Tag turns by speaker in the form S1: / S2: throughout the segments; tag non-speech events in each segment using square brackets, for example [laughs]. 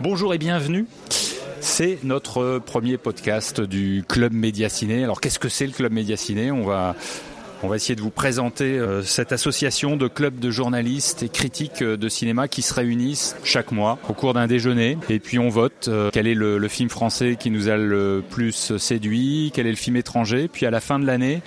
S1: Bonjour et bienvenue. C'est notre premier podcast du Club Média Ciné. Alors qu'est-ce que c'est le Club Média Ciné On va on va essayer de vous présenter euh, cette association de clubs de journalistes et critiques euh, de cinéma qui se réunissent chaque mois au cours d'un déjeuner. Et puis on vote euh, quel est le, film français qui nous a le plus séduit, quel est le film étranger. Puis à la fin de l'année,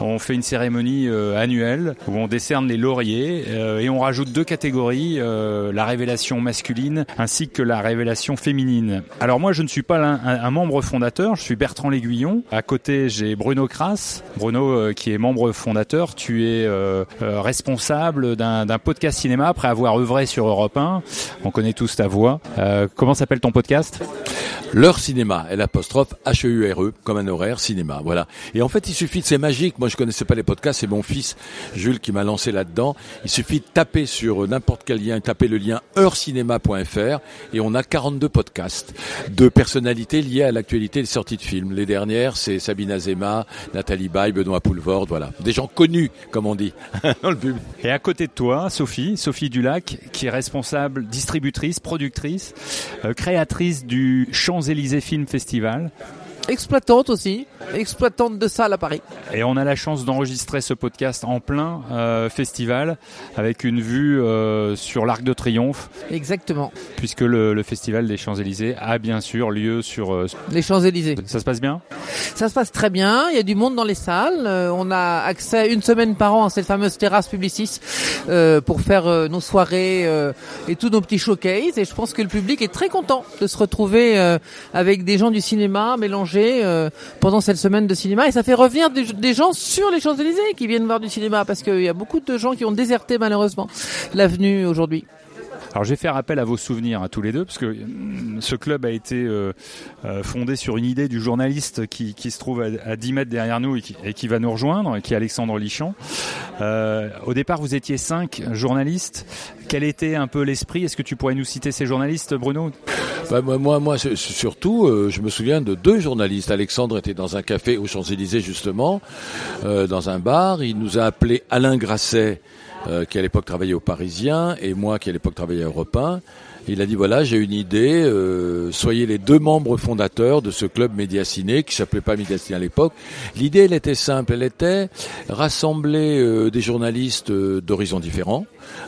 S1: on fait une cérémonie annuelle où on décerne les lauriers et on rajoute deux catégories, la révélation masculine ainsi que la révélation féminine. Alors moi je ne suis pas un, un membre fondateur, je suis Bertrand L'Aiguillon. À côté j'ai Bruno Kras, Bruno qui est membre fondateur, tu es euh, euh, responsable d'un podcast cinéma après avoir œuvré sur Europe 1. On connaît tous ta voix. Euh, comment s'appelle ton podcast?
S2: Leur cinéma, l'apostrophe H-E-U-R-E, e, comme un horaire cinéma. Voilà. Et en fait, il suffit c'est magique. Moi, je connaissais pas les podcasts. C'est mon fils Jules qui m'a lancé là-dedans. Il suffit de taper sur n'importe quel lien, taper le lien heurecinéma.fr et on a 42 podcasts de personnalités liées à l'actualité des sorties de films. Les dernières, c'est Sabine Azema, Nathalie Baye, Benoît Poulvord, voilà des gens connus, comme on dit, [laughs] dans le public.
S1: Et à côté de toi, Sophie, Sophie Dulac, qui est responsable, distributrice, productrice, euh, créatrice du Champs-Élysées Film Festival
S3: exploitante aussi, exploitante de salle à Paris.
S1: Et on a la chance d'enregistrer ce podcast en plein euh, festival avec une vue euh, sur l'Arc de Triomphe.
S3: Exactement.
S1: Puisque le, festival des Champs-Élysées a bien sûr lieu sur euh,
S3: les Champs-Élysées.
S1: Ça se passe bien?
S3: Ça se passe très bien, il y a du monde dans les salles, on a accès une semaine par an à cette fameuse terrasse Publicis pour faire nos soirées et tous nos petits showcases et je pense que le public est très content de se retrouver avec des gens du cinéma mélangés euh, pendant cette semaine de cinéma et ça fait revenir des, gens sur les Champs-Élysées qui viennent voir du cinéma parce qu'il y a beaucoup de gens qui ont déserté malheureusement l'avenue aujourd'hui.
S1: Alors je vais faire appel à vos souvenirs à tous les deux, parce que euh, ce club a été euh, fondé sur une idée du journaliste qui, qui se trouve à, 10 mètres derrière nous et qui, et qui, va nous rejoindre, qui est Alexandre Lichamp. au départ, vous étiez cinq journalistes. Quel était un peu l'esprit? Est-ce que tu pourrais nous citer ces journalistes, Bruno?
S2: Bah, moi, moi, surtout, euh, je me souviens de deux journalistes. Alexandre était dans un café aux Champs-Élysées, justement, euh, dans un bar. Il nous a appelé Alain Grasset, euh, qui à l'époque travaillait au Parisien, et moi qui à l'époque travaillais à Europe 1. Il a dit voilà, j'ai une idée, soyez les deux membres fondateurs de ce club Médiaciné qui s'appelait pas Médiaciné à l'époque. L'idée, elle était simple, elle était rassembler des journalistes d'horizons différents,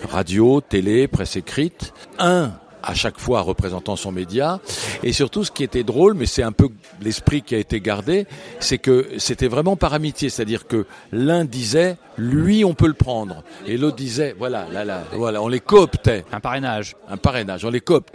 S2: radio, télé, presse écrite. Un à chaque fois représentant son média. Et surtout, ce qui était drôle, mais c'est un peu l'esprit qui a été gardé, c'est que c'était vraiment par amitié, c'est-à-dire que l'un disait, lui, on peut le prendre, et l'autre disait, voilà, là, là, voilà, on les cooptait.
S1: Un parrainage.
S2: Un parrainage, on les coopte.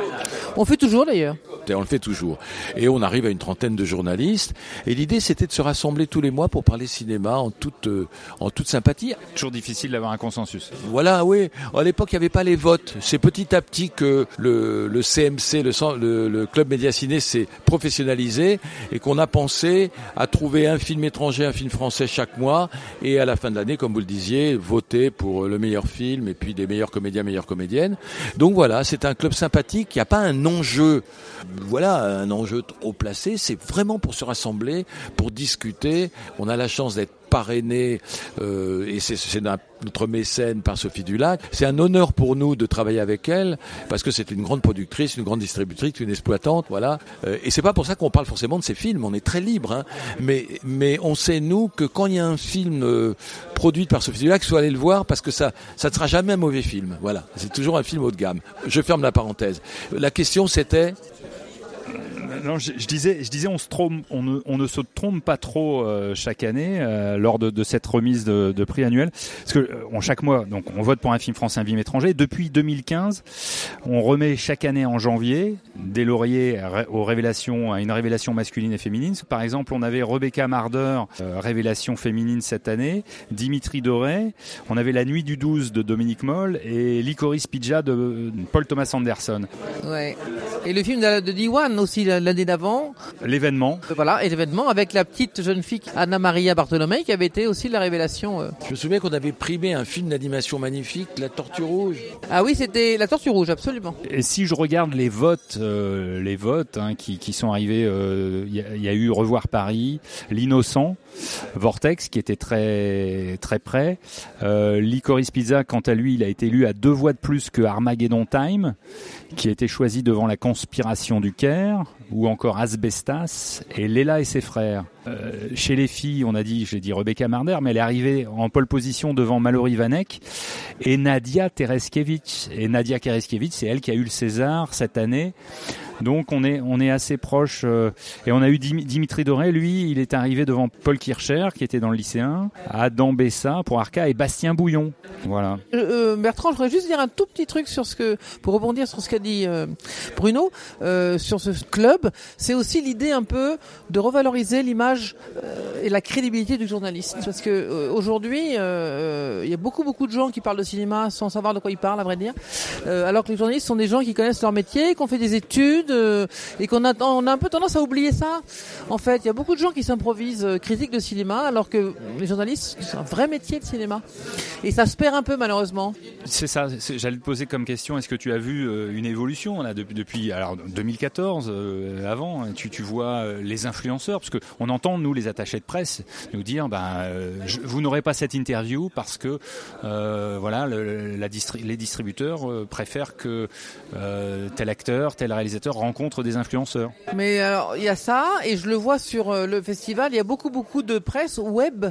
S3: On fait toujours d'ailleurs.
S2: On le fait toujours. Et on arrive à une trentaine de journalistes. Et l'idée, c'était de se rassembler tous les mois pour parler cinéma en toute, euh, en toute sympathie.
S1: Toujours difficile d'avoir un consensus.
S2: Voilà, oui. À l'époque, il n'y avait pas les votes. C'est petit à petit que le le, CMC, le, le, club média ciné s'est professionnalisé et qu'on a pensé à trouver un film étranger, un film français chaque mois et à la fin de l'année, comme vous le disiez, voter pour le meilleur film et puis des meilleurs comédiens, meilleures comédiennes. Donc voilà, c'est un club sympathique. Il n'y a pas un enjeu, voilà, un enjeu trop placé. C'est vraiment pour se rassembler, pour discuter. On a la chance d'être parrainé euh, et c'est notre mécène par Sophie Dulac. C'est un honneur pour nous de travailler avec elle parce que c'est une grande productrice, une grande distributrice, une exploitante, voilà. Euh, et c'est pas pour ça qu'on parle forcément de ses films. On est très libre, hein. mais mais on sait nous que quand il y a un film euh, produit par Sophie Dulac, faut aller le voir parce que ça ça ne sera jamais un mauvais film. Voilà, c'est toujours un film haut de gamme. Je ferme la parenthèse. La question c'était
S1: non, je, disais, je disais, on ne, se trompe pas trop euh, chaque année euh, lors de, cette remise de, prix annuel, parce que euh, chaque mois, donc on vote pour un film français, un film étranger. Depuis 2015, on remet chaque année en janvier des lauriers aux révélations, à une révélation masculine et féminine. Par exemple, on avait Rebecca Marder, révélation féminine cette année, Dimitri Doré, on avait La Nuit du 12 de Dominique Moll et Licorice Pidja de Paul Thomas Anderson.
S3: Ouais. Et le film de, de Diwan aussi, l'année d'avant.
S1: L'événement.
S3: Voilà, et l'événement avec la petite jeune fille Anna Maria Bartolomei qui avait été aussi la révélation. euh.
S2: Je me souviens qu'on avait primé un film d'animation magnifique, La Tortue Rouge.
S3: Ah oui, c'était la Tortue Rouge, absolument.
S1: Et si je regarde les votes, euh, les votes hein, qui, qui sont arrivés, euh, y, il y a eu Revoir Paris, L'Innocent, Vortex qui était très très près, euh, Licorice Pizza quant à lui, il a été élu à deux voix de plus que Armageddon Time, qui a été choisi devant la conspiration du Caire, ou encore Asbestas et Léla et ses frères. Euh, chez les filles, on a dit, j'ai dit Rebecca Marder, mais elle est arrivée en pole position devant Mallory Vanek et Nadia Tereskevich. Et Nadia Tereskevich, c'est elle qui a eu le César cette année. Donc on est on est assez proche euh, et on a eu Dim- Dimitri Doré. Lui il est arrivé devant Paul Kircher qui était dans le lycéen Adam Bessa pour Arca et Bastien Bouillon. Voilà.
S3: Euh, euh, Bertrand, je voudrais juste dire un tout petit truc sur ce que, pour rebondir sur ce qu'a dit euh, Bruno, euh, sur ce club. C'est aussi l'idée un peu de revaloriser l'image euh, et la crédibilité du journaliste. Parce que euh, aujourd'hui, euh, il y a beaucoup beaucoup de gens qui parlent de cinéma sans savoir de quoi ils parlent, à vrai dire. Euh, alors que les journalistes sont des gens qui connaissent leur métier, qui ont fait des études euh, et qu'on a, on a un peu tendance à oublier ça. En fait, il y a beaucoup de gens qui s'improvisent euh, critiques de cinéma, alors que les journalistes, c'est un vrai métier de cinéma. Et ça se perd un peu malheureusement.
S1: c'est ça j'allais te poser comme question est-ce que tu as vu euh, une évolution là depuis depuis alors 2014 euh, avant tu tu vois euh, les influenceurs parce que on entend nous les attachés presse nous dire ben euh, vous n'aurez pas cette interview parce que euh, voilà le- la distri- les distributeurs euh, préfèrent que tel acteur tel réalisateur rencontre des influenceurs
S3: Mais il y a ça, et je le vois sur le festival, il y a beaucoup, beaucoup de presse web.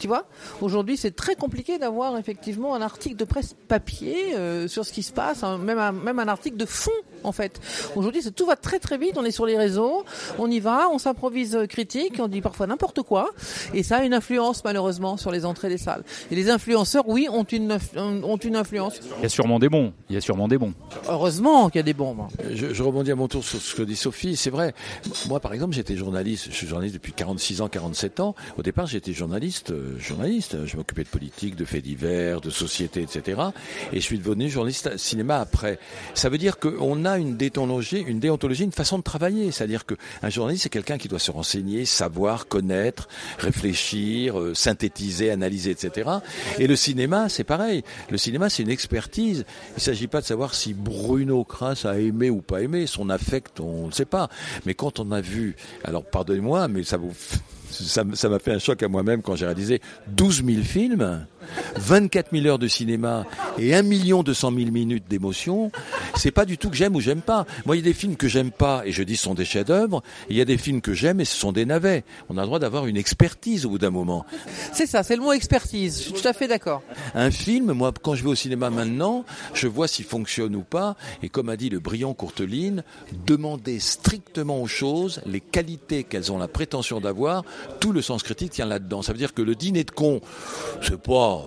S3: Tu vois Aujourd'hui, c'est très compliqué d'avoir effectivement un article de presse papier sur ce qui se passe, hein, même, même un article de fond, en fait. Aujourd'hui, tout va très, très vite. On est sur les réseaux, on y va, on s'improvise euh, critique, on dit parfois n'importe quoi, et ça a une influence, malheureusement, sur les entrées des salles. Et les influenceurs, oui, ont une, ont une influence.
S1: il y a sûrement des bons il y a sûrement des bons
S3: Heureusement qu'il y a des.
S2: Je, je rebondis à mon tour sur ce que dit Sophie. C'est vrai. Moi, par exemple, j'étais journaliste. Je suis journaliste depuis 46 ans, 47 ans. Au départ, j'étais journaliste. euh, journaliste. Je m'occupais de politique, de faits divers, de société, etc. Et je suis devenu journaliste cinéma après. Ça veut dire qu'on a une déontologie, une déontologie, une façon de travailler. C'est-à-dire qu'un journaliste, c'est quelqu'un qui doit se renseigner, savoir, connaître, réfléchir, euh, synthétiser, analyser, etc. Et le cinéma, c'est pareil. Le cinéma, c'est une expertise. Il ne s'agit pas de savoir si Bruno Kras a aimé ou pas aimé. Son affect, on ne sait pas. Mais quand on a vu, alors pardonnez-moi, mais ça vous, [laughs] ça m'a fait un choc à moi-même quand j'ai réalisé 12 000 films, 24 000 heures de cinéma et 1 million 200 000 minutes d'émotion. C'est pas du tout que j'aime ou j'aime pas. Moi, il y a des films que j'aime pas et je dis ce sont des chefs-d'œuvre. Il y a des films que j'aime et ce sont des navets. On a le droit d'avoir une expertise au bout d'un moment.
S3: C'est ça, c'est le mot expertise. Je suis tout à fait d'accord.
S2: Un film, moi, quand je vais au cinéma maintenant, je vois s'il fonctionne ou pas. Et comme a dit le brillant Courteline, demander strictement aux choses les qualités qu'elles ont la prétention d'avoir. Tout le sens critique tient là-dedans. Ça veut dire que le dîner de con, c'est pas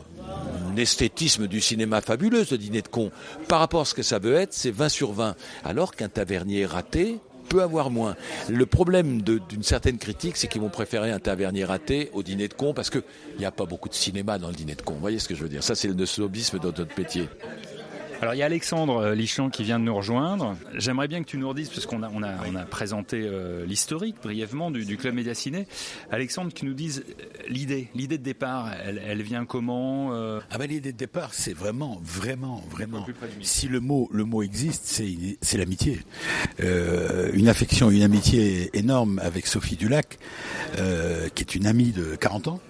S2: un esthétisme du cinéma fabuleux, ce dîner de con. Par rapport à ce que ça veut être, c'est 20 sur 20. Alors qu'un tavernier raté, peut avoir moins. Le problème d'une certaine critique, c'est qu'ils vont préférer un tavernier raté au dîner de con parce que il n'y a pas beaucoup de cinéma dans le dîner de con. Vous voyez ce que je veux dire? Ça, c'est le snobisme de notre métier.
S1: Alors il y a Alexandre euh, Lichamp qui vient de nous rejoindre. J'aimerais bien que tu nous redises, parce qu'on a, on a, on a présenté euh, l'historique brièvement du, du Club Média Ciné. Alexandre, que tu nous dises euh, l'idée, l'idée de départ, elle, elle vient comment euh,
S4: Ah ben l'idée de départ, c'est vraiment, vraiment, vraiment. Si le mot, le mot existe, c'est, c'est l'amitié. Euh, une affection, une amitié énorme avec Sophie Dulac, euh, qui est une amie de 40 ans.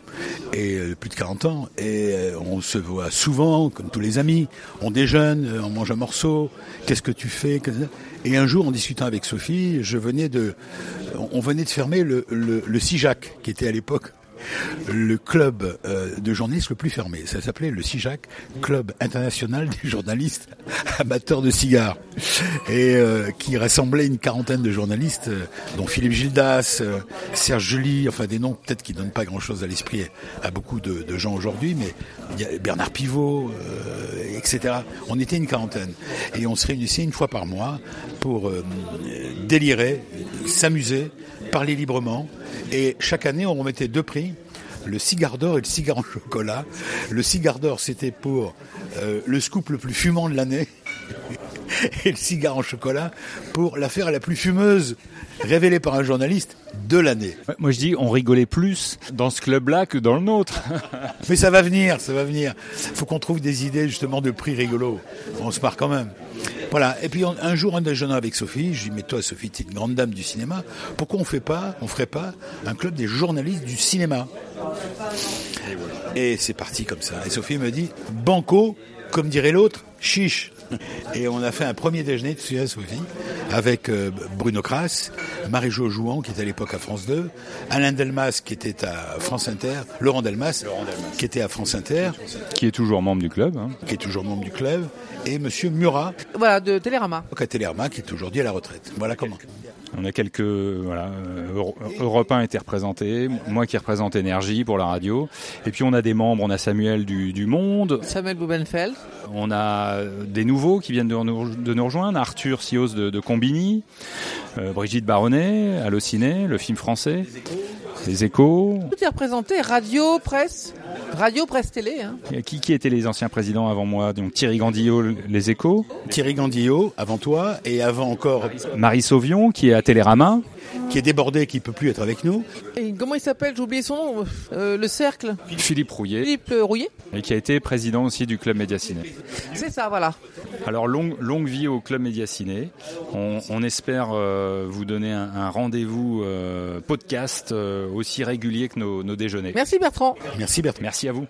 S4: Et euh, plus de 40 ans, et euh, on se voit souvent, comme tous les amis. On déjeune, euh, on mange un morceau. Qu'est-ce que tu fais Et un jour, en discutant avec Sophie, je venais de, on venait de fermer le, le, le CIJAC, qui était à l'époque le club euh, de journalistes le plus fermé. Ça s'appelait le CIJAC, Club international des journalistes amateurs de cigares, et euh, qui rassemblait une quarantaine de journalistes, euh, dont Philippe Gildas, Serge Julie, enfin des noms peut-être qui donnent pas grand-chose à l'esprit à beaucoup de, gens aujourd'hui, mais Bernard Pivot, etc. On était une quarantaine, et on se réunissait une fois par mois pour délirer, s'amuser, parler librement. Et chaque année, on remettait deux prix, le cigare d'or et le cigare en chocolat. Le cigare d'or, c'était pour euh, le scoop le plus fumant de l'année. et le cigare en chocolat pour l'affaire la plus fumeuse révélée par un journaliste de l'année.
S1: Moi je dis on rigolait plus dans ce club-là que dans le nôtre. [laughs]
S4: Mais ça va venir, ça va venir. Faut qu'on trouve des idées justement de prix rigolos. On se marre quand même. Voilà. Et puis un jour, en déjeunant avec Sophie, je dis mais toi Sophie, tu es une grande dame du cinéma. Pourquoi on fait pas, on ferait pas un club des journalistes du cinéma? Et c'est parti comme ça. Et Sophie me dit banco, comme dirait l'autre, chiche. [laughs] Et on a fait un premier déjeuner, tu sais, Sophie, avec euh, Bruno Kras, Marie-Jo Jouan, qui était à l'époque à France 2, Alain Delmas, qui était à France Inter, Laurent Delmas, qui était à France Inter.
S1: Qui est toujours membre du club. Hein.
S4: Qui est toujours membre du club. Et Monsieur Murat.
S3: Voilà, de Télérama.
S4: À Télérama, qui est aujourd'hui à la retraite. Voilà comment.
S1: On a quelques voilà, euh, Europe 1 était représenté, moi qui représente Énergie pour la radio, et puis on a des membres, on a Samuel du, du Monde,
S3: Samuel Bubenfeld,
S1: on a des nouveaux qui viennent de nous, de nous rejoindre, Arthur Sios de, de Combini, euh, Brigitte Baronnet, Allociné, le film français, les échos.
S3: Tout est représenté, radio, presse. Radio, presse, télé. Hein.
S1: Qui, qui étaient les anciens présidents avant moi? Donc Thierry Gandillot, les échos.
S4: Thierry Gandillot, avant toi, et avant encore...
S1: Marie Sauvion, qui est à Télérama.
S4: Qui est débordé, qui peut plus être avec nous.
S3: Et comment il s'appelle? J'ai oublié son nom. Euh, le Cercle.
S1: Philippe Rouillet.
S3: Philippe euh, Rouillet.
S1: Et qui a été président aussi du Club Médiaciné.
S3: C'est ça, voilà.
S1: Alors longue, longue vie au Club Médiaciné. On, on espère euh, vous donner un, un rendez-vous euh, podcast euh, aussi régulier que nos, nos déjeuners.
S3: Merci Bertrand.
S4: Merci Bertrand.
S1: Merci à vous.